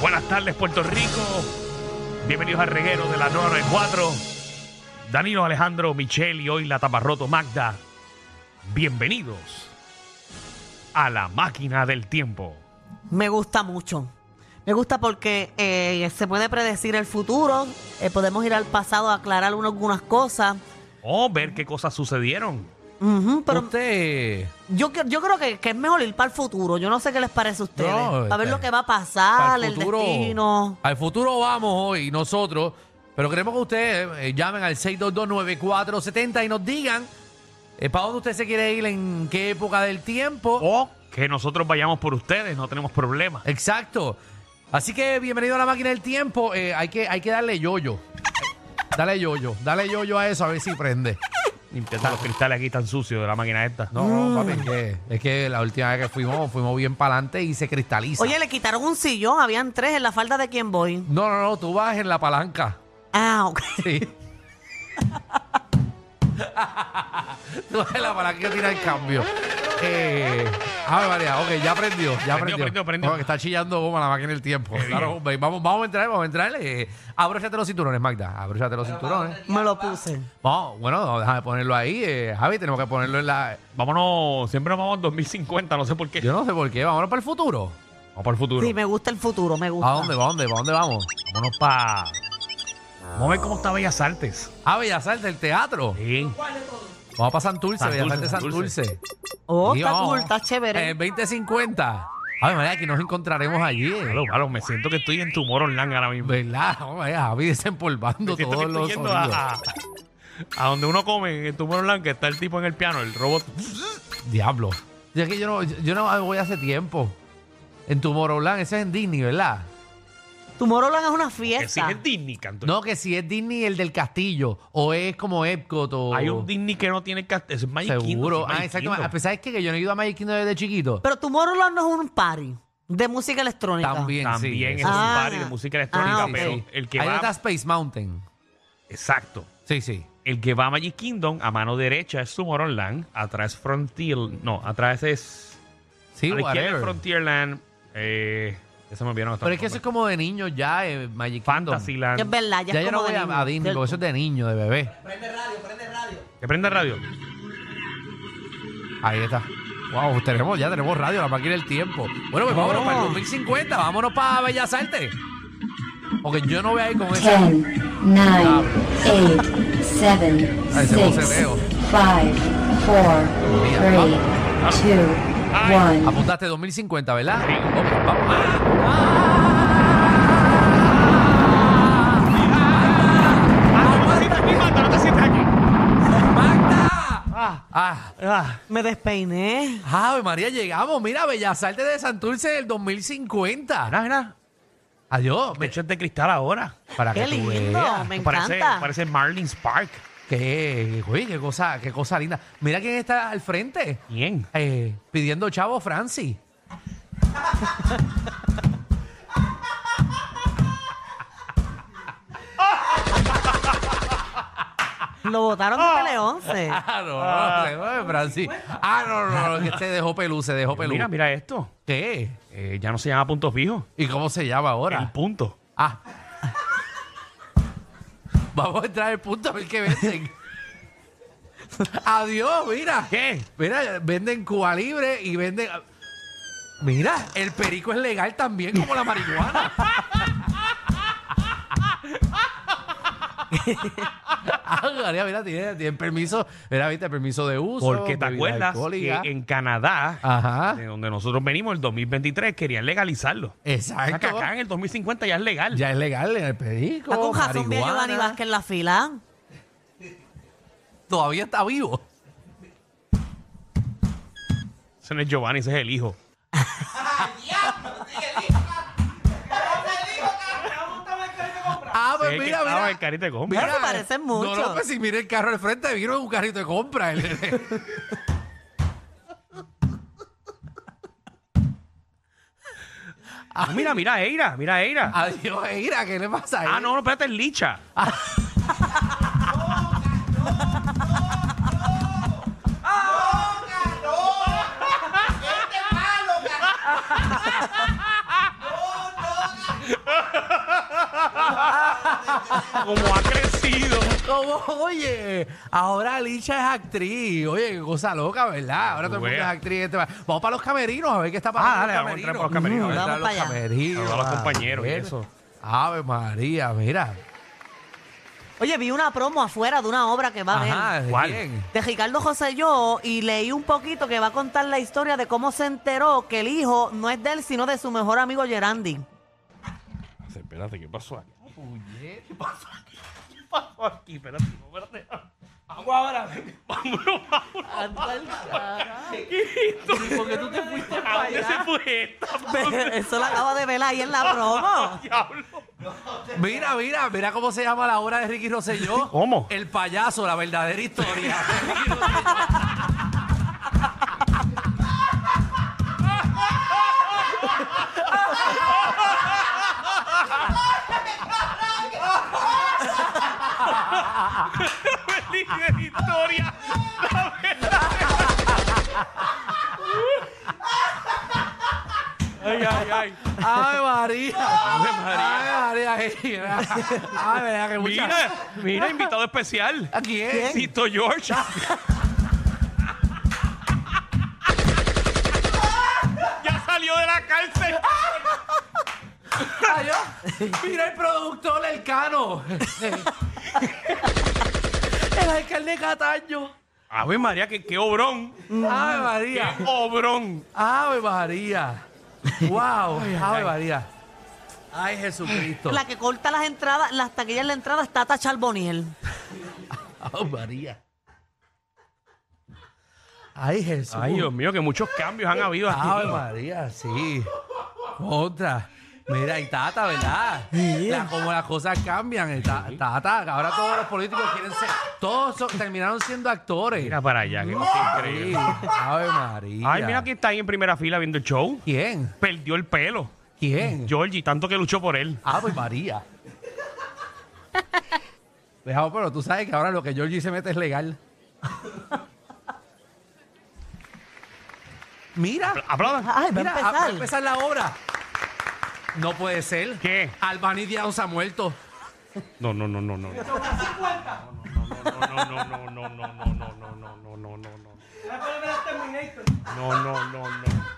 Buenas tardes, Puerto Rico. Bienvenidos al reguero de la 994. Danilo Alejandro, Michelle y hoy la taparroto Magda. Bienvenidos a la máquina del tiempo. Me gusta mucho. Me gusta porque eh, se puede predecir el futuro, eh, podemos ir al pasado a aclarar algunas cosas. O ver qué cosas sucedieron. Pero Usted. yo, que- yo creo que, que es mejor ir para el futuro. Yo no sé qué les parece a ustedes. No, para ver este, lo que va a pasar, el destino. al futuro vamos hoy nosotros, pero queremos que ustedes eh, llamen al 6229470 y nos digan eh, para dónde usted se quiere ir, en qué época del tiempo. O que nosotros vayamos por ustedes, no tenemos problema. Exacto. Así que bienvenido a la máquina del tiempo. Eh, hay, que, hay que darle yoyo. Dale yoyo, dale yoyo a eso a ver si prende. Limpiando los cristales aquí tan sucios de la máquina esta. No, no, papi, es que, es que la última vez que fuimos, fuimos bien para adelante y se cristaliza. Oye, le quitaron un sillón, habían tres en la falda de quién voy. No, no, no, tú vas en la palanca. Ah, ok. Sí. Tú ves la para que tira el cambio. Eh, a ver, María, ok, ya aprendió, ya Prendió, aprendió. prendió, prendió. No, que está chillando goma la máquina del tiempo. Claro, vamos, vamos a entrar, vamos a entrar. Eh, abróchate los cinturones, Magda. Abróchate los cinturones. Me lo puse. Vamos, bueno, no, déjame ponerlo ahí. Eh, Javi, tenemos que ponerlo en la. Vámonos, siempre nos vamos en 2050, no sé por qué. Yo no sé por qué, vámonos para el futuro. Vamos para el futuro. Sí, me gusta el futuro, me gusta. ¿A dónde, para dónde, para dónde vamos? Vámonos para. Vamos a ver cómo está Bellas Artes. Ah, Bellas Artes, el teatro. Sí. Vamos para Santurce, Santurce, Bellas Artes, Santurce. Santurce. Oh, está cool, está chévere. Eh, 2050. A ver, María, aquí nos encontraremos allí. Malo, malo, me siento que estoy en Tomorrowland ahora mismo. ¿Verdad? Vamos a ver, Javi desempolvando Me siento que todos estoy los yendo sonidos. a, a, a donde uno come en Tomorrowland, que está el tipo en el piano, el robot. Diablo. Ya que yo no, yo no voy hace tiempo. En Tomorrowland, ese es en Disney, ¿verdad? Tomorrowland es una Que fiesta. es Disney, canto. No, que si es Disney el del castillo. O es como Epcot o... Hay un Disney que no tiene cast- Es Magic Kingdom, Seguro. sí, Ah, Magic exacto. Kingdom. A pesar de que yo no he ido a Magic Kingdom desde chiquito. Pero Tomorrowland no es un party de música electrónica. También, También sí. es un Ah. party de música electrónica, Ah, ok. pero el que Ahí va. está Space Mountain. Exacto. Sí, sí. El que va a Magic Kingdom, a mano derecha es Tomorrowland, atrás Frontier. No, atrás es. Sí, a la izquierda es whatever. Frontierland. Eh, ya se me olvidaron estos Pero es que eso es como de niños ya, eh, Magic Kingdom. Fantasyland. Es verdad, ya, Ya es yo no como voy de a, niño, a Disney porque eso es de niño, de bebé. ¿Que prende radio? Ahí está. Wow, tenemos, ya tenemos radio, la máquina del tiempo. Bueno, pues vámonos para el 2050, vámonos para Bellas Artes. Porque yo no voy a ir con esa. 10, 9, 8, 7, Ah, ese 6, boceteo. 5, 4, 3, 2, Ay. 1. Apuntaste 2050, ¿verdad? Sí. Ok, vamos. ¡Ah! ¡Ah, no te sientes aquí, Magda! ¡No te sientes aquí! ¡Ah! ¡Magda! ¡Ah! Ah. Me despeiné. Ave María, llegamos. Mira, Bellas Artes de Santurce del 2050. Mira, mira. Adiós. Hecho, es de cristal ahora. Para Qué que tú lindo, veas. me Parece, encanta. parece Marlins Park. Qué, oye, qué cosa, qué cosa linda. Mira quién está al frente. Bien. Eh, pidiendo chavo Francis. Lo botaron de Tele 11. Ah, no, no, no, Francis. Ah, no, no, no, que se dejó pelú, se dejó pelú. Mira, mira esto. ¿Qué? Eh, ya no se llama punto fijo. ¿Y cómo se llama El ahora? punto. Ah. Vamos a entrar al punto a ver qué venden. Adiós, mira. ¿Qué? Mira, venden Cuba Libre y venden. Mira, el perico es legal también como la marihuana. ah, María, mira, tiene, tiene permiso, mira, viste, permiso de uso. Porque te bebida acuerdas alcohólica. que en Canadá, Ajá. de donde nosotros venimos, el 2023, querían legalizarlo. O sea, que Exacto. acá en el 2050 ya es legal. Ya es legal en el perico. Está con razón marihuana. Giovanni Vázquez en la fila. Todavía está vivo. Ese no es Giovanni, ese es el hijo. Pues que mira, estaba mira. el carito de compra. Mira, se parecen mucho. No, no, pues si mira el carro al frente, vino en un carrito de compra. Ah, mira, mira, Eira, mira, Eira. Adiós, Eira, ¿qué le pasa a él? Ah, no, no, espérate, es Licha. como ha crecido. ¿Cómo? Oye, ahora Licha es actriz. Oye, qué cosa loca, ¿verdad? Ahora todo el mundo es actriz. Este va- Vamos para los camerinos a ver qué está pasando. Ah, dale, los vamos a entrar por los camerinos. Vamos a Vamos los allá. camerinos. A los compañeros y eso. Ave María, mira. Oye, vi una promo afuera de una obra que va a ver. Ajá, ¿de ¿Cuál? quién? De Ricardo José yo y leí un poquito que va a contar la historia de cómo se enteró que el hijo no es de él, sino de su mejor amigo Gerandi. Espérate, ¿qué pasó aquí? ¿Qué pasó aquí? ¿Qué pasó aquí? Espérate, no, espérate. Vamos ahora. Vámonos, vámonos. ¿Por qué tú te fuiste ¿A dónde se fue esta? Eso lo acabo de ver ahí en la promo. Diablo. Mira, mira, mira cómo se llama la obra de Ricky Rosselló. ¿Cómo? El payaso, la verdadera historia. ¡Ave María! que mucha- Mira, mira, invitado especial. ¿A quién? Tito George. ya salió de la cárcel. Yo- Mira el productor, el cano. el alcalde Cataño. Ave María, que qué obrón. ¡Ave María! Qué obrón. ¡Ave María! ¡Wow! ¡Ave María! ¡Ay, Jesucristo! La que corta las entradas, las taquillas de la entrada está Tata Charboniel. ¡Ave María! ¡Ay, Jesús! Ay, Dios mío, que muchos cambios han habido aquí. ¡Ave María! Sí. Otra. Mira, y Tata, ¿verdad? La- como las cosas cambian. ta- Tata, ahora todos los políticos quieren ser. Todos son- terminaron siendo actores. Mira para allá, cosa Sí. increíble. ¡Ave María! Ay, mira que está ahí en primera fila viendo el show. ¿Quién? Perdió el pelo. ¿Quién? Georgie, tanto que luchó por él. ¡Ave María! Dejado, pero tú sabes que ahora lo que Georgie se mete es legal. Mira. Aplaudan. Ay, va Mira, a- va a empezar. la obra. No puede ser. ¿Qué? Albany Diaz ha muerto. No, no, no, no, no. No, no, no, no, no, no, no, no, no, no, no, no, no, no. No, no, no, no.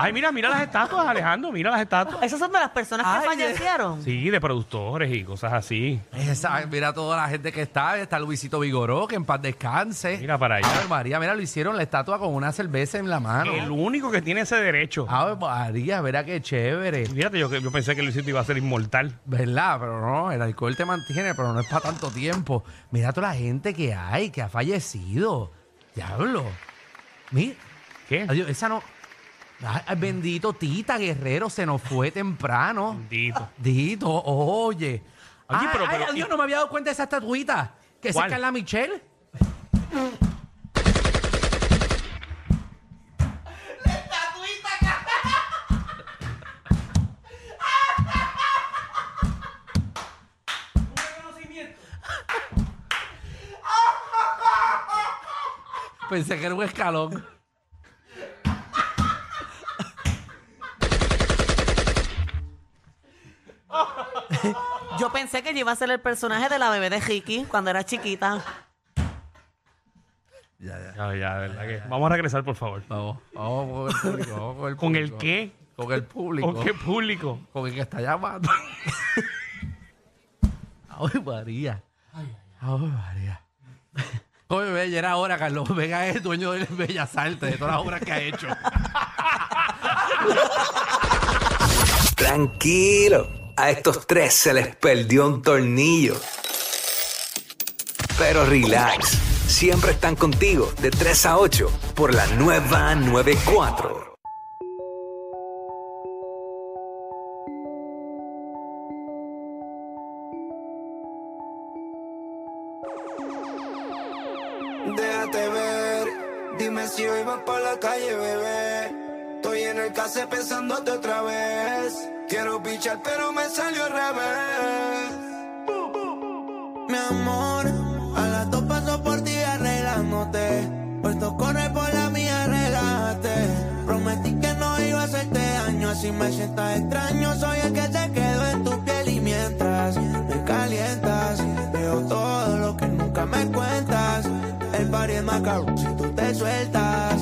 Ay, mira, mira las estatuas, Alejandro, mira las estatuas. Esas son de las personas que Ay, fallecieron. Sí, de productores y cosas así. Esa, mira toda la gente que está. Está Luisito Vigoró, que en paz descanse. Mira para allá. Ave María, mira, lo hicieron la estatua con una cerveza en la mano. El único que tiene ese derecho. Ave María, verá qué chévere. Fíjate, yo, yo pensé que Luisito iba a ser inmortal. ¿Verdad? Pero no, el alcohol te mantiene, pero no es para tanto tiempo. Mira toda la gente que hay, que ha fallecido. Diablo. Mira. ¿Qué? Adiós, esa no. Ay, bendito Tita Guerrero se nos fue temprano. Bendito. Dito, oye. Oye, Ay, pero- ay, adiós, no me había dado cuenta de esa estatuita. Que ¿Cuál? es Carla Michelle. Pensé que era un escalón. Yo pensé que yo iba a ser el personaje de la bebé de Ricky cuando era chiquita. Ya, ya. Ya, ya, de verdad que. Vamos a regresar, por favor. Vamos, vamos con el público. Vamos con el ¿Con el público. qué? Con el público. ¿Con qué público? Con el que está llamando. Ay, María. Ay, María. Oye, ve, ya era hora, Carlos. Vega es dueño del Bellas Artes, de todas las obras que ha hecho. Tranquilo, a estos tres se les perdió un tornillo. Pero relax, siempre están contigo de 3 a 8 por la nueva 94. Déjate ver, dime si hoy vas por la calle, bebé. Estoy en el case pensándote otra vez. Quiero pichar, pero me salió al revés. Mi amor, a las dos paso por ti arreglándote. Puesto corre por la mía, relájate. Prometí que no iba a hacerte daño, así me sientas extraño, soy el que si tú te sueltas.